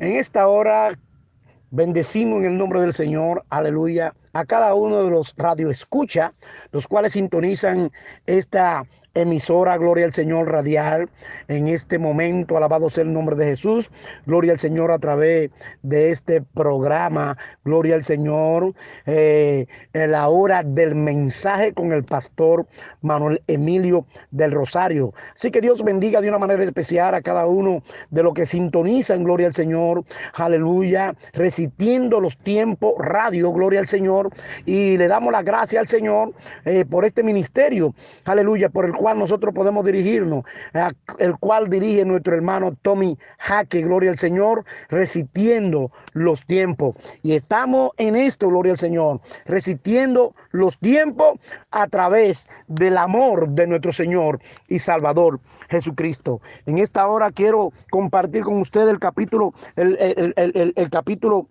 En esta hora bendecimos en el nombre del Señor, aleluya, a cada uno de los radioescucha, los cuales sintonizan esta emisora, gloria al Señor radial, en este momento, alabado sea el nombre de Jesús, gloria al Señor a través de este programa, gloria al Señor, eh, en la hora del mensaje con el pastor Manuel Emilio del Rosario. Así que Dios bendiga de una manera especial a cada uno de los que sintonizan, gloria al Señor, aleluya, resistiendo los tiempos, radio, gloria al Señor, y le damos la gracia al Señor eh, por este ministerio, aleluya, por el cual nosotros podemos dirigirnos, el cual dirige nuestro hermano Tommy Jaque, gloria al Señor, resistiendo los tiempos. Y estamos en esto, gloria al Señor, resistiendo los tiempos a través del amor de nuestro Señor y Salvador Jesucristo. En esta hora quiero compartir con ustedes el capítulo, el, el, el capítulo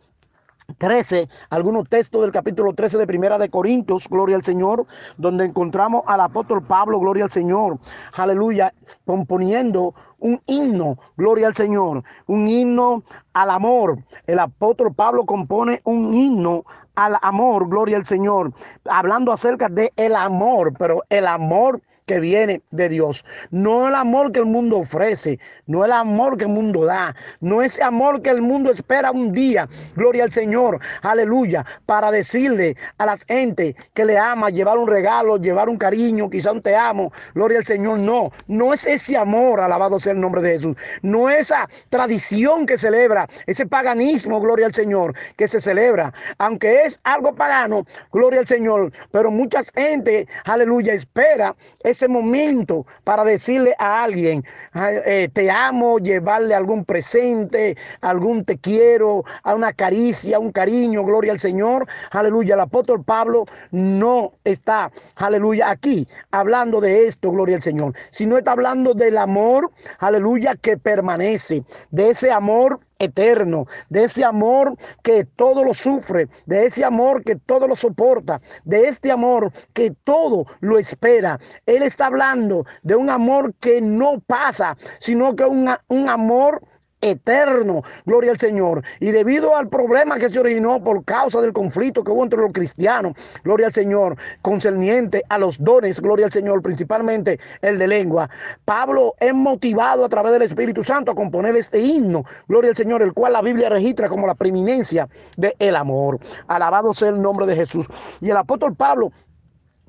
13, algunos textos del capítulo 13 de Primera de Corintios, gloria al Señor, donde encontramos al apóstol Pablo, gloria al Señor, aleluya, componiendo un himno, gloria al Señor, un himno al amor. El apóstol Pablo compone un himno al amor, gloria al Señor, hablando acerca de el amor, pero el amor que viene de Dios. No el amor que el mundo ofrece, no el amor que el mundo da, no ese amor que el mundo espera un día. Gloria al Señor, aleluya, para decirle a las gente que le ama, llevar un regalo, llevar un cariño, quizá un te amo. Gloria al Señor, no, no es ese amor, alabado sea el nombre de Jesús. No esa tradición que celebra, ese paganismo, gloria al Señor, que se celebra, aunque es algo pagano, gloria al Señor, pero mucha gente, aleluya, espera ese momento para decirle a alguien, eh, te amo, llevarle algún presente, algún te quiero, a una caricia, un cariño, gloria al Señor, aleluya. El apóstol Pablo no está, aleluya, aquí hablando de esto, gloria al Señor, sino está hablando del amor, aleluya, que permanece, de ese amor eterno, de ese amor que todo lo sufre, de ese amor que todo lo soporta, de este amor que todo lo espera. Él está hablando de un amor que no pasa, sino que un, un amor eterno. Gloria al Señor. Y debido al problema que se originó por causa del conflicto que hubo entre los cristianos, gloria al Señor, concerniente a los dones, gloria al Señor, principalmente el de lengua, Pablo es motivado a través del Espíritu Santo a componer este himno, gloria al Señor, el cual la Biblia registra como la preeminencia del el amor. Alabado sea el nombre de Jesús. Y el apóstol Pablo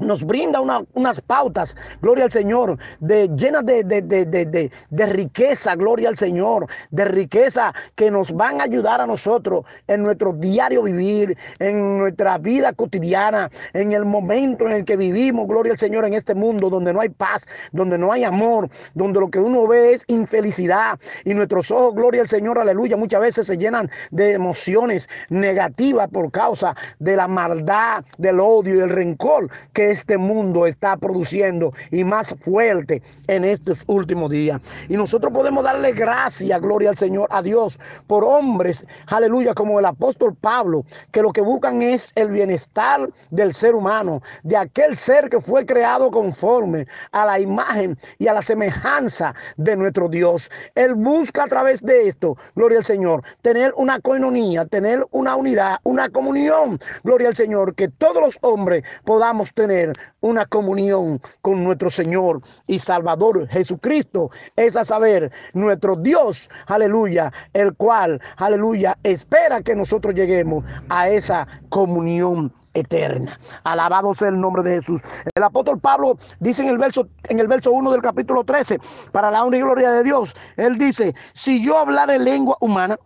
nos brinda unas pautas, gloria al Señor, de, llenas de, de, riqueza, gloria al Señor, de riqueza que nos van a ayudar a nosotros en nuestro diario vivir, en nuestra vida cotidiana, en el momento en el que vivimos, gloria al Señor, en este mundo donde no hay paz, donde no hay amor, donde lo que uno ve es infelicidad. Y nuestros ojos, gloria al Señor, aleluya, muchas veces se llenan de emociones negativas por causa de la maldad, del odio y el rencor que este mundo está produciendo y más fuerte en estos últimos días. Y nosotros podemos darle gracias, gloria al Señor, a Dios, por hombres, aleluya, como el apóstol Pablo, que lo que buscan es el bienestar del ser humano, de aquel ser que fue creado conforme a la imagen y a la semejanza de nuestro Dios. Él busca a través de esto, gloria al Señor, tener una coinonía, tener una unidad, una comunión, gloria al Señor, que todos los hombres podamos tener una comunión con nuestro Señor y Salvador Jesucristo. Es a saber, nuestro Dios, aleluya, el cual, aleluya, espera que nosotros lleguemos a esa comunión eterna. Alabado sea el nombre de Jesús. El apóstol Pablo dice en el verso en el verso 1 del capítulo 13, para la honra y gloria de Dios, él dice, si yo hablar en lengua humana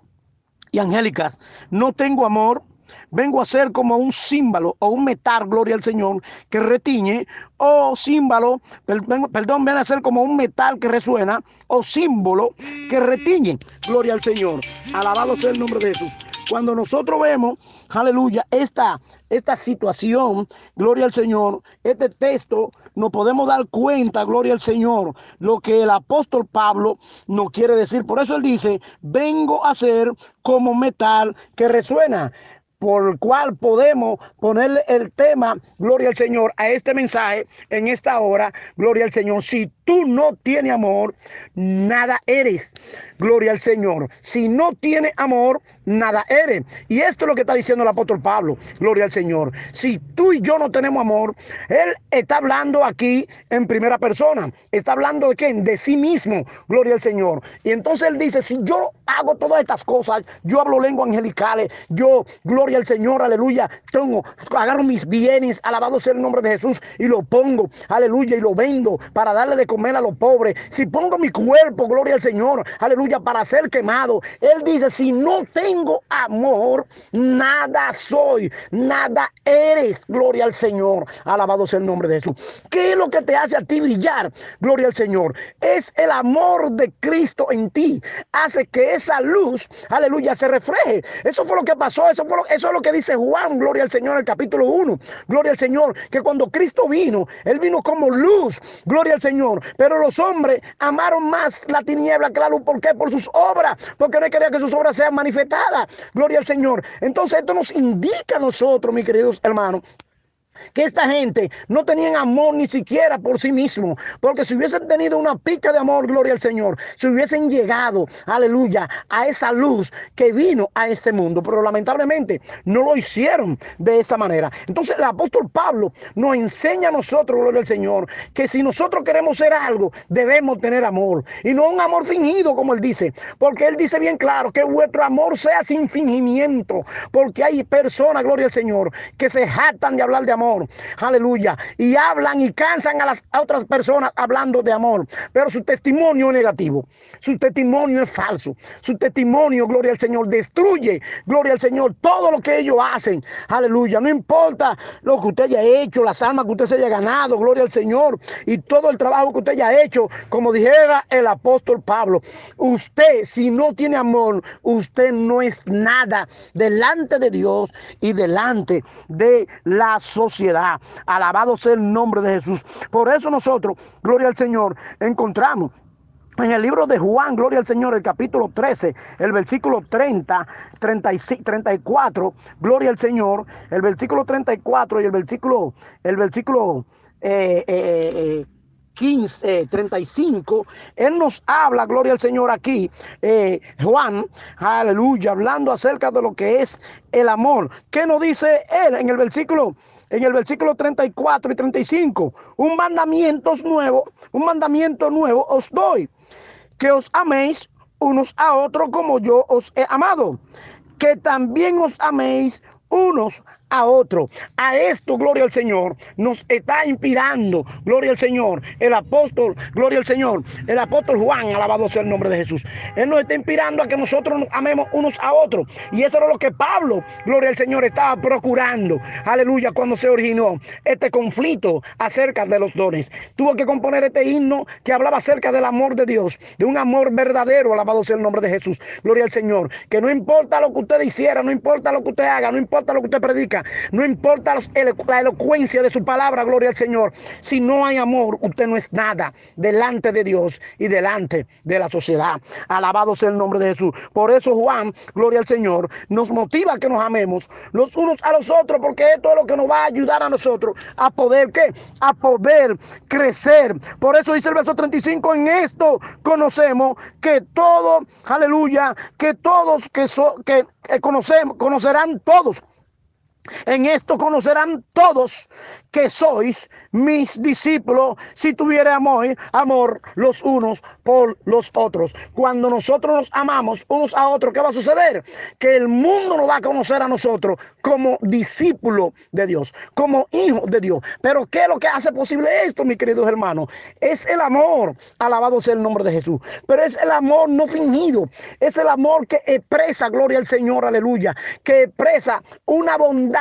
y angélicas, no tengo amor, vengo a ser como un símbolo o un metal, gloria al Señor, que retiñe, o símbolo, perdón, viene a ser como un metal que resuena, o símbolo que retiñe, gloria al Señor. Alabado sea el nombre de Jesús. Cuando nosotros vemos, aleluya, esta, esta situación, gloria al Señor, este texto, nos podemos dar cuenta, gloria al Señor, lo que el apóstol Pablo nos quiere decir. Por eso él dice, vengo a ser como metal que resuena. Por cual podemos ponerle el tema, gloria al Señor, a este mensaje en esta hora, gloria al Señor. Si tú no tienes amor, nada eres. Gloria al Señor. Si no tienes amor, nada eres. Y esto es lo que está diciendo el apóstol Pablo. Gloria al Señor. Si tú y yo no tenemos amor, Él está hablando aquí en primera persona. Está hablando de quién? De sí mismo. Gloria al Señor. Y entonces Él dice, si yo hago todas estas cosas, yo hablo lenguas angelicales, yo, gloria al Señor, aleluya, tengo, agarro mis bienes, alabado sea el nombre de Jesús, y lo pongo, aleluya, y lo vendo para darle de comer a los pobres. Si pongo mi cuerpo, gloria al Señor, aleluya, para ser quemado. Él dice, si no tengo amor, nada soy, nada eres, gloria al Señor. Alabado sea el nombre de Jesús. ¿Qué es lo que te hace a ti brillar? Gloria al Señor. Es el amor de Cristo en ti. Hace que esa luz, aleluya, se refleje. Eso fue lo que pasó, eso, fue eso es lo que dice Juan, gloria al Señor, el capítulo 1. Gloria al Señor, que cuando Cristo vino, Él vino como luz, gloria al Señor. Pero los hombres amaron más la tiniebla que la luz. ¿Por qué? Por sus obras, porque no quería que sus obras sean manifestadas. Gloria al Señor. Entonces esto nos indica a nosotros, mis queridos hermanos, que esta gente no tenían amor ni siquiera por sí mismo, porque si hubiesen tenido una pica de amor, gloria al Señor, si hubiesen llegado, aleluya, a esa luz que vino a este mundo, pero lamentablemente no lo hicieron de esa manera. Entonces el apóstol Pablo nos enseña a nosotros, gloria al Señor, que si nosotros queremos ser algo, debemos tener amor, y no un amor fingido, como él dice, porque él dice bien claro que vuestro amor sea sin fingimiento, porque hay personas, gloria al Señor, que se jactan de hablar de amor Aleluya. Y hablan y cansan a las otras personas hablando de amor. Pero su testimonio es negativo. Su testimonio es falso. Su testimonio, gloria al Señor, destruye, gloria al Señor, todo lo que ellos hacen. Aleluya. No importa lo que usted haya hecho, las almas que usted se haya ganado, gloria al Señor. Y todo el trabajo que usted haya hecho, como dijera el apóstol Pablo. Usted, si no tiene amor, usted no es nada delante de Dios y delante de la sociedad Alabado sea el nombre de Jesús. Por eso nosotros, gloria al Señor, encontramos en el libro de Juan, gloria al Señor, el capítulo 13, el versículo 30, 34, gloria al Señor, el versículo 34 y el versículo, el versículo eh, eh, 15, 35, Él nos habla, gloria al Señor aquí, eh, Juan, aleluya, hablando acerca de lo que es el amor. ¿Qué nos dice Él en el versículo en el versículo 34 y 35, un mandamiento nuevo, un mandamiento nuevo os doy, que os améis unos a otros como yo os he amado, que también os améis unos a otro. A esto, gloria al Señor, nos está inspirando, gloria al Señor, el apóstol, gloria al Señor, el apóstol Juan, alabado sea el nombre de Jesús. Él nos está inspirando a que nosotros nos amemos unos a otros. Y eso era lo que Pablo, gloria al Señor, estaba procurando, aleluya, cuando se originó este conflicto acerca de los dones. Tuvo que componer este himno que hablaba acerca del amor de Dios, de un amor verdadero, alabado sea el nombre de Jesús, gloria al Señor, que no importa lo que usted hiciera, no importa lo que usted haga, no importa lo que usted predica, no importa la elocuencia de su palabra, gloria al Señor. Si no hay amor, usted no es nada delante de Dios y delante de la sociedad. Alabado sea el nombre de Jesús. Por eso Juan, gloria al Señor, nos motiva a que nos amemos los unos a los otros, porque esto es lo que nos va a ayudar a nosotros a poder, ¿qué? A poder crecer. Por eso dice el verso 35, en esto conocemos que todo, aleluya, que todos que, que conocemos, conocerán todos en esto conocerán todos que sois mis discípulos si tuviera amor, los unos por los otros. Cuando nosotros nos amamos unos a otros, ¿qué va a suceder? Que el mundo nos va a conocer a nosotros como discípulos de Dios, como hijos de Dios. Pero ¿qué es lo que hace posible esto, mis queridos hermanos? Es el amor, alabado sea el nombre de Jesús. Pero es el amor no fingido, es el amor que expresa, gloria al Señor, aleluya, que expresa una bondad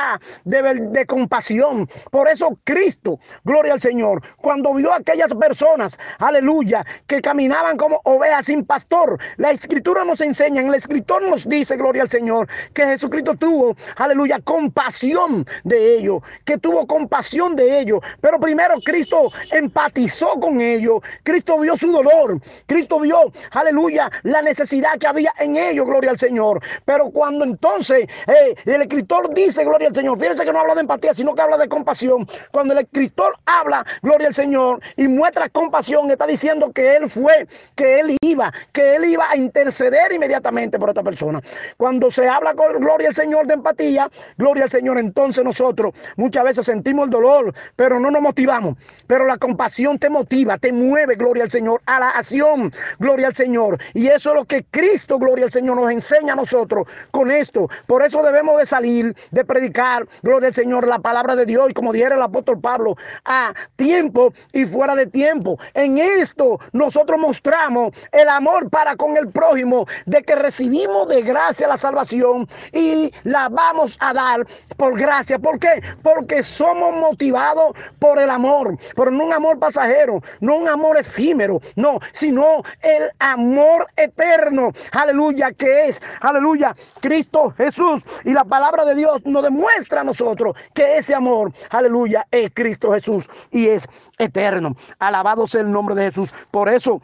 de, compasión. Por eso Cristo, gloria al Señor, cuando vio a aquellas personas, aleluya, que caminaban como ovejas sin pastor, la escritura nos enseña, el escritor nos dice, gloria al Señor, que Jesucristo tuvo, aleluya, compasión de ellos, que tuvo compasión de ellos. Pero primero Cristo empatizó con ellos, Cristo vio su dolor, Cristo vio, aleluya, la necesidad que había en ellos, gloria al Señor. Pero cuando entonces eh, el escritor dice, gloria al Señor, fíjense que no habla de empatía, sino que habla de compasión. Cuando el escritor habla, gloria al Señor, y muestra compasión, está diciendo que él fue, que él iba, que él iba a interceder inmediatamente por esta persona. Cuando se habla con gloria al Señor de empatía, gloria al Señor, entonces nosotros muchas veces sentimos el dolor, pero no nos motivamos. Pero la compasión te motiva, te mueve, gloria al Señor, a la acción, gloria al Señor. Y eso es lo que Cristo, gloria al Señor, nos enseña a nosotros con esto. Por eso debemos de salir, de predicar, gloria al Señor, la palabra de Dios. Como dijera el apóstol Pablo, a tiempo y fuera de tiempo. En esto nosotros mostramos el amor para con el prójimo, de que recibimos de gracia la salvación y la vamos a dar por gracia. ¿Por qué? Porque somos motivados por el amor, por no un amor pasajero, no un amor efímero, no, sino el amor eterno. Aleluya, que es, aleluya, Cristo Jesús. Y la palabra de Dios nos demuestra a nosotros que ese amor, aleluya, es Cristo Jesús y es eterno. Alabado sea el nombre de Jesús. Por eso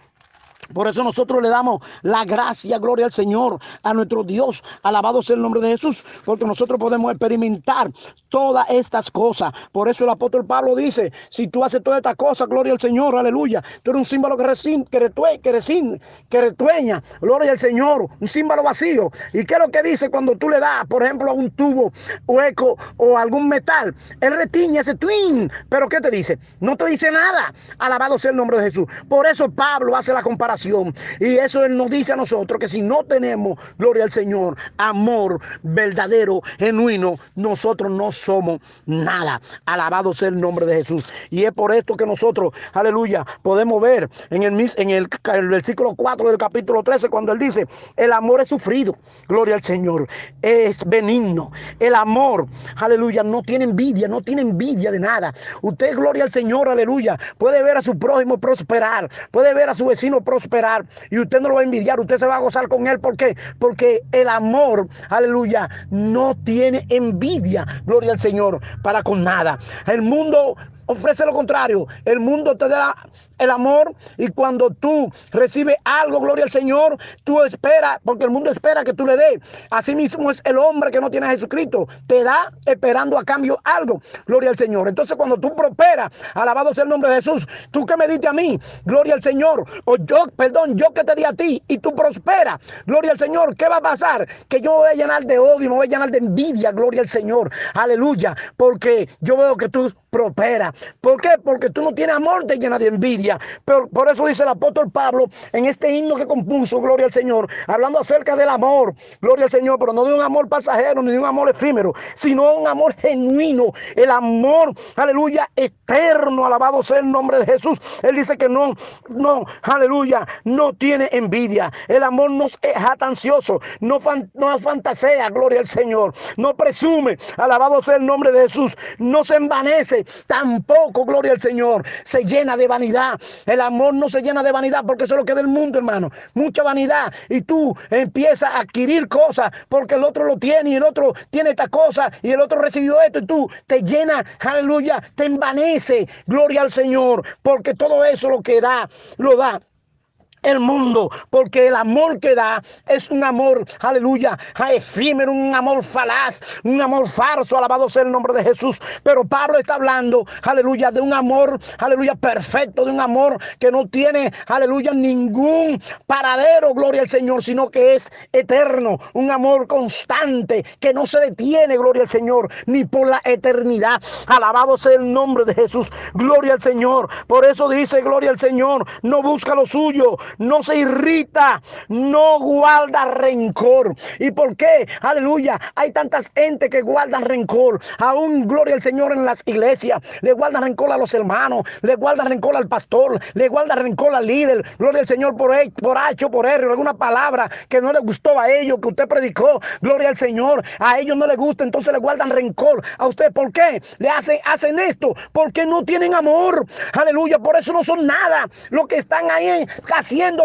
por eso nosotros le damos la gracia, gloria al Señor, a nuestro Dios. Alabado sea el nombre de Jesús, porque nosotros podemos experimentar todas estas cosas. Por eso el apóstol Pablo dice, si tú haces todas estas cosas, gloria al Señor, aleluya. Tú eres un símbolo que, recin, que, retue, que, que retueña, gloria al Señor, un símbolo vacío. ¿Y qué es lo que dice cuando tú le das, por ejemplo, a un tubo hueco o algún metal? Él retiña ese twin. Pero ¿qué te dice? No te dice nada. Alabado sea el nombre de Jesús. Por eso Pablo hace la comparación y eso Él nos dice a nosotros que si no tenemos, gloria al Señor, amor verdadero, genuino, nosotros no somos nada. Alabado sea el nombre de Jesús. Y es por esto que nosotros, aleluya, podemos ver en el, en el, el versículo 4 del capítulo 13 cuando Él dice, el amor es sufrido, gloria al Señor, es benigno. El amor, aleluya, no tiene envidia, no tiene envidia de nada. Usted, gloria al Señor, aleluya, puede ver a su prójimo prosperar, puede ver a su vecino prosperar y usted no lo va a envidiar, usted se va a gozar con él. ¿Por qué? Porque el amor, aleluya, no tiene envidia, gloria al Señor, para con nada. El mundo ofrece lo contrario. El mundo te da el amor y cuando tú recibes algo, gloria al Señor, tú esperas, porque el mundo espera que tú le des. Así mismo es el hombre que no tiene a Jesucristo, te da esperando a cambio algo, gloria al Señor. Entonces cuando tú prosperas, alabado sea el nombre de Jesús, tú que me diste a mí, gloria al Señor, o yo, perdón, yo que te di a ti y tú prosperas, gloria al Señor, ¿qué va a pasar? Que yo me voy a llenar de odio, me voy a llenar de envidia, gloria al Señor, aleluya, porque yo veo que tú prosperas. ¿Por qué? Porque tú no tienes amor, te llena de envidia. Por eso dice el apóstol Pablo en este himno que compuso, Gloria al Señor, hablando acerca del amor, Gloria al Señor, pero no de un amor pasajero ni de un amor efímero, sino un amor genuino, el amor, aleluya, eterno, alabado sea el nombre de Jesús. Él dice que no, no, aleluya, no tiene envidia. El amor no es jatancioso, no, no fantasea, gloria al Señor, no presume, alabado sea el nombre de Jesús, no se envanece, tampoco, gloria al Señor, se llena de vanidad. El amor no se llena de vanidad porque eso es lo que es del mundo, hermano. Mucha vanidad. Y tú empiezas a adquirir cosas porque el otro lo tiene y el otro tiene esta cosa y el otro recibió esto y tú te llenas, aleluya, te envanece. Gloria al Señor porque todo eso lo que da, lo da el mundo, porque el amor que da es un amor, aleluya, efímero, un amor falaz, un amor falso, alabado sea el nombre de Jesús. Pero Pablo está hablando, aleluya, de un amor, aleluya, perfecto, de un amor que no tiene, aleluya, ningún paradero, gloria al Señor, sino que es eterno, un amor constante, que no se detiene, gloria al Señor, ni por la eternidad. Alabado sea el nombre de Jesús, gloria al Señor. Por eso dice, gloria al Señor, no busca lo suyo, no se irrita, no guarda rencor. ¿Y por qué? Aleluya. Hay tantas gente que guardan rencor. Aún gloria al Señor en las iglesias. Le guardan rencor a los hermanos, le guardan rencor al pastor, le guardan rencor al líder. Gloria al Señor por, por H, por R, alguna palabra que no le gustó a ellos, que usted predicó. Gloria al Señor. A ellos no les gusta, entonces le guardan rencor a usted. ¿Por qué? Le hacen, hacen esto porque no tienen amor. Aleluya. Por eso no son nada. Los que están ahí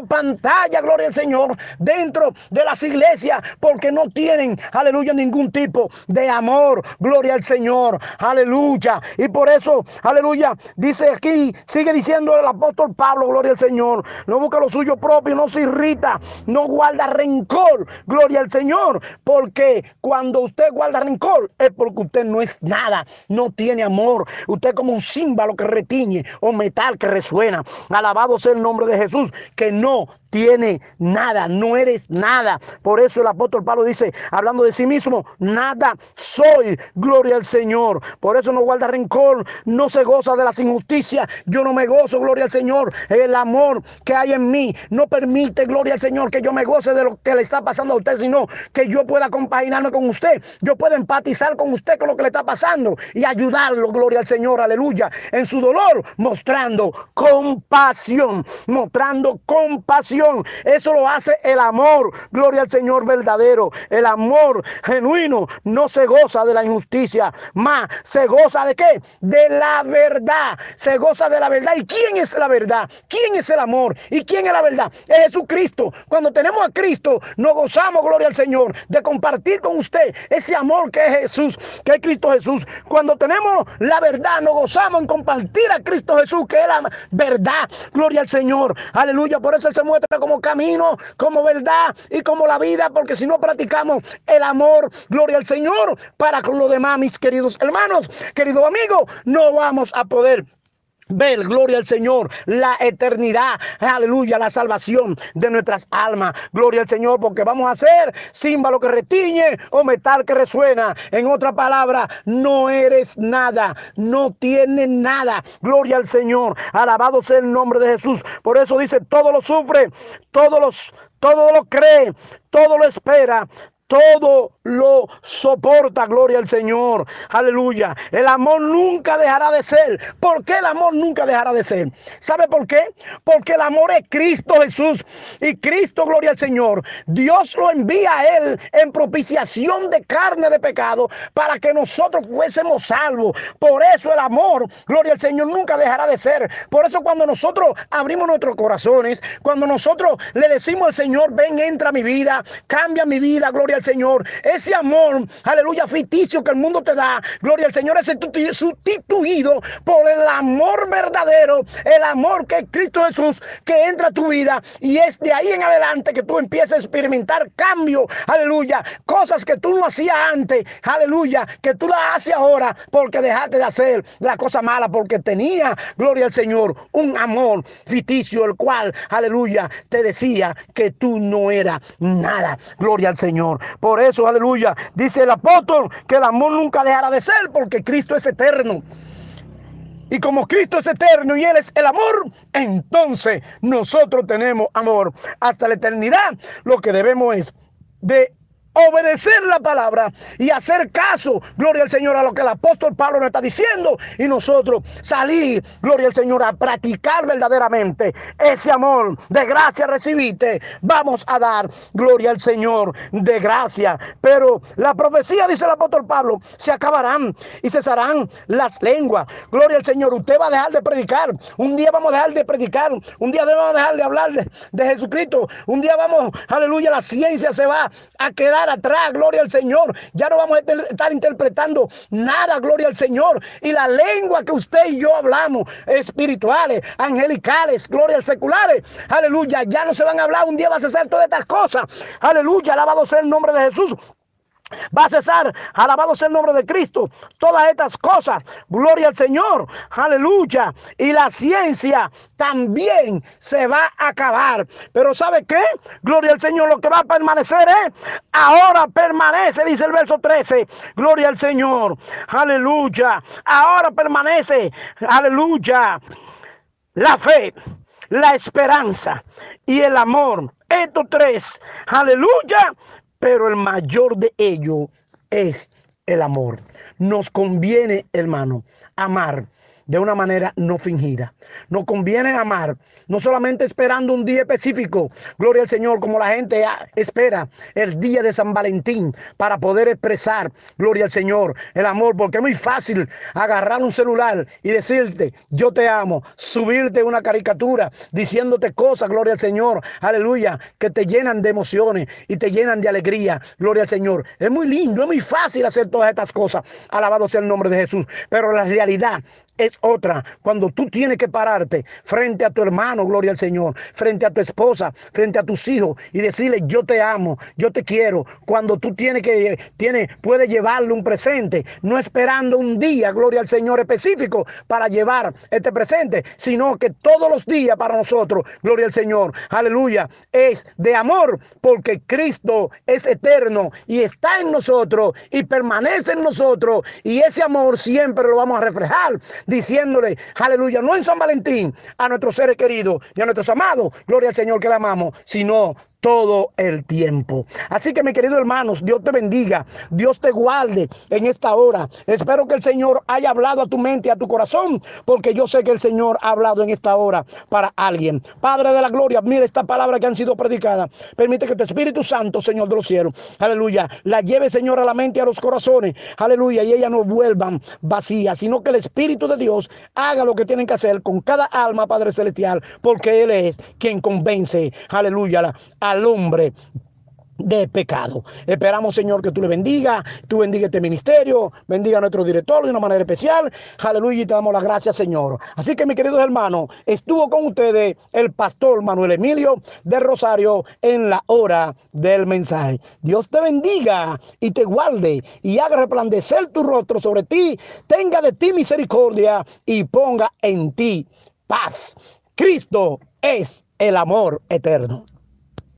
pantalla, gloria al Señor, dentro de las iglesias, porque no tienen, aleluya, ningún tipo de amor. Gloria al Señor. Aleluya. Y por eso, aleluya, dice aquí, sigue diciendo el apóstol Pablo, gloria al Señor. No busca lo suyo propio, no se irrita, no guarda rencor. Gloria al Señor. Porque cuando usted guarda rencor es porque usted no es nada, no tiene amor. Usted como un símbolo que retiñe o metal que resuena. Alabado sea el nombre de Jesús, que no tiene nada, no eres nada. Por eso el apóstol Pablo dice, hablando de sí mismo, nada soy, gloria al Señor. Por eso no guarda rencor, no se goza de las injusticias. Yo no me gozo, gloria al Señor. El amor que hay en mí no permite, gloria al Señor, que yo me goce de lo que le está pasando a usted, sino que yo pueda compaginarme con usted. Yo pueda empatizar con usted con lo que le está pasando y ayudarlo, gloria al Señor, aleluya, en su dolor, mostrando compasión, mostrando compasión eso lo hace el amor. Gloria al Señor verdadero. El amor genuino no se goza de la injusticia, más se goza de qué? De la verdad. Se goza de la verdad. ¿Y quién es la verdad? ¿Quién es el amor? ¿Y quién es la verdad? Es Jesucristo. Cuando tenemos a Cristo, nos gozamos, gloria al Señor, de compartir con usted ese amor que es Jesús, que es Cristo Jesús. Cuando tenemos la verdad, nos gozamos en compartir a Cristo Jesús, que es la verdad. Gloria al Señor. Aleluya. Por eso Él se muestra como camino, como verdad y como la vida, porque si no practicamos el amor, gloria al Señor, para con los demás, mis queridos hermanos, querido amigo, no vamos a poder Ver, gloria al Señor, la eternidad, aleluya, la salvación de nuestras almas. Gloria al Señor, porque vamos a ser símbolo que retiñe o metal que resuena. En otra palabra, no eres nada, no tienes nada. Gloria al Señor, alabado sea el nombre de Jesús. Por eso dice, todo lo sufre, todos los, todo lo cree, todo lo espera, todo lo soporta, gloria al Señor. Aleluya. El amor nunca dejará de ser. ¿Por qué el amor nunca dejará de ser? ¿Sabe por qué? Porque el amor es Cristo Jesús. Y Cristo, gloria al Señor. Dios lo envía a Él en propiciación de carne de pecado para que nosotros fuésemos salvos. Por eso el amor, gloria al Señor, nunca dejará de ser. Por eso cuando nosotros abrimos nuestros corazones, cuando nosotros le decimos al Señor, ven, entra a mi vida, cambia mi vida, gloria al Señor. Ese amor, aleluya, ficticio que el mundo te da, gloria al Señor, es sustituido por el amor verdadero, el amor que Cristo Jesús, que entra a tu vida y es de ahí en adelante que tú empiezas a experimentar cambio, aleluya, cosas que tú no hacías antes, aleluya, que tú las haces ahora porque dejaste de hacer la cosa mala, porque tenía, gloria al Señor, un amor ficticio, el cual, aleluya, te decía que tú no eras nada, gloria al Señor. Por eso, aleluya, dice el apóstol que el amor nunca dejará de ser porque Cristo es eterno. Y como Cristo es eterno y Él es el amor, entonces nosotros tenemos amor hasta la eternidad. Lo que debemos es de obedecer la palabra y hacer caso, gloria al Señor, a lo que el apóstol Pablo nos está diciendo y nosotros salir, gloria al Señor, a practicar verdaderamente ese amor de gracia recibiste. Vamos a dar gloria al Señor de gracia. Pero la profecía, dice el apóstol Pablo, se acabarán y cesarán las lenguas. Gloria al Señor, usted va a dejar de predicar. Un día vamos a dejar de predicar. Un día vamos a dejar de hablar de, de Jesucristo. Un día vamos, aleluya, la ciencia se va a quedar atrás, gloria al Señor. Ya no vamos a estar interpretando nada, gloria al Señor. Y la lengua que usted y yo hablamos, espirituales, angelicales, gloria al seculares, aleluya, ya no se van a hablar, un día va a cesar todas estas cosas. Aleluya, alabado sea el nombre de Jesús. Va a cesar, alabado sea el nombre de Cristo, todas estas cosas, gloria al Señor, aleluya. Y la ciencia también se va a acabar. Pero ¿sabe qué? Gloria al Señor, lo que va a permanecer es, ahora permanece, dice el verso 13, gloria al Señor, aleluya. Ahora permanece, aleluya, la fe. la esperanza y el amor. Estos tres, aleluya, pero el mayor de ellos es el amor. Nos conviene, hermano, amar de una manera no fingida. Nos conviene amar, no solamente esperando un día específico, gloria al Señor, como la gente espera el día de San Valentín para poder expresar, gloria al Señor, el amor, porque es muy fácil agarrar un celular y decirte, yo te amo, subirte una caricatura diciéndote cosas, gloria al Señor, aleluya, que te llenan de emociones y te llenan de alegría, gloria al Señor. Es muy lindo, es muy fácil hacer todas estas cosas, alabado sea el nombre de Jesús, pero la realidad es otra. Cuando tú tienes que pararte frente a tu hermano, gloria al Señor, frente a tu esposa, frente a tus hijos y decirle yo te amo, yo te quiero. Cuando tú tienes que, tiene, puedes llevarle un presente, no esperando un día, gloria al Señor específico para llevar este presente, sino que todos los días para nosotros, gloria al Señor, aleluya, es de amor, porque Cristo es eterno y está en nosotros y permanece en nosotros y ese amor siempre lo vamos a reflejar diciéndole, aleluya, no en San Valentín, a nuestros seres queridos y a nuestros amados, gloria al Señor que le amamos, sino todo el tiempo. Así que, mis queridos hermanos, Dios te bendiga, Dios te guarde en esta hora. Espero que el Señor haya hablado a tu mente a tu corazón, porque yo sé que el Señor ha hablado en esta hora para alguien. Padre de la gloria, mira esta palabra que han sido predicadas. Permite que tu Espíritu Santo, Señor de los cielos, aleluya, la lleve, Señor, a la mente y a los corazones, aleluya, y ellas no vuelvan vacías, sino que el Espíritu de Dios haga lo que tienen que hacer con cada alma, Padre Celestial, porque Él es quien convence, aleluya, a al hombre de pecado. Esperamos, Señor, que tú le bendiga, tú bendiga este ministerio, bendiga a nuestro director de una manera especial. Aleluya, y te damos las gracias, Señor. Así que, mis queridos hermanos, estuvo con ustedes el pastor Manuel Emilio de Rosario en la hora del mensaje. Dios te bendiga y te guarde y haga resplandecer tu rostro sobre ti, tenga de ti misericordia y ponga en ti paz. Cristo es el amor eterno.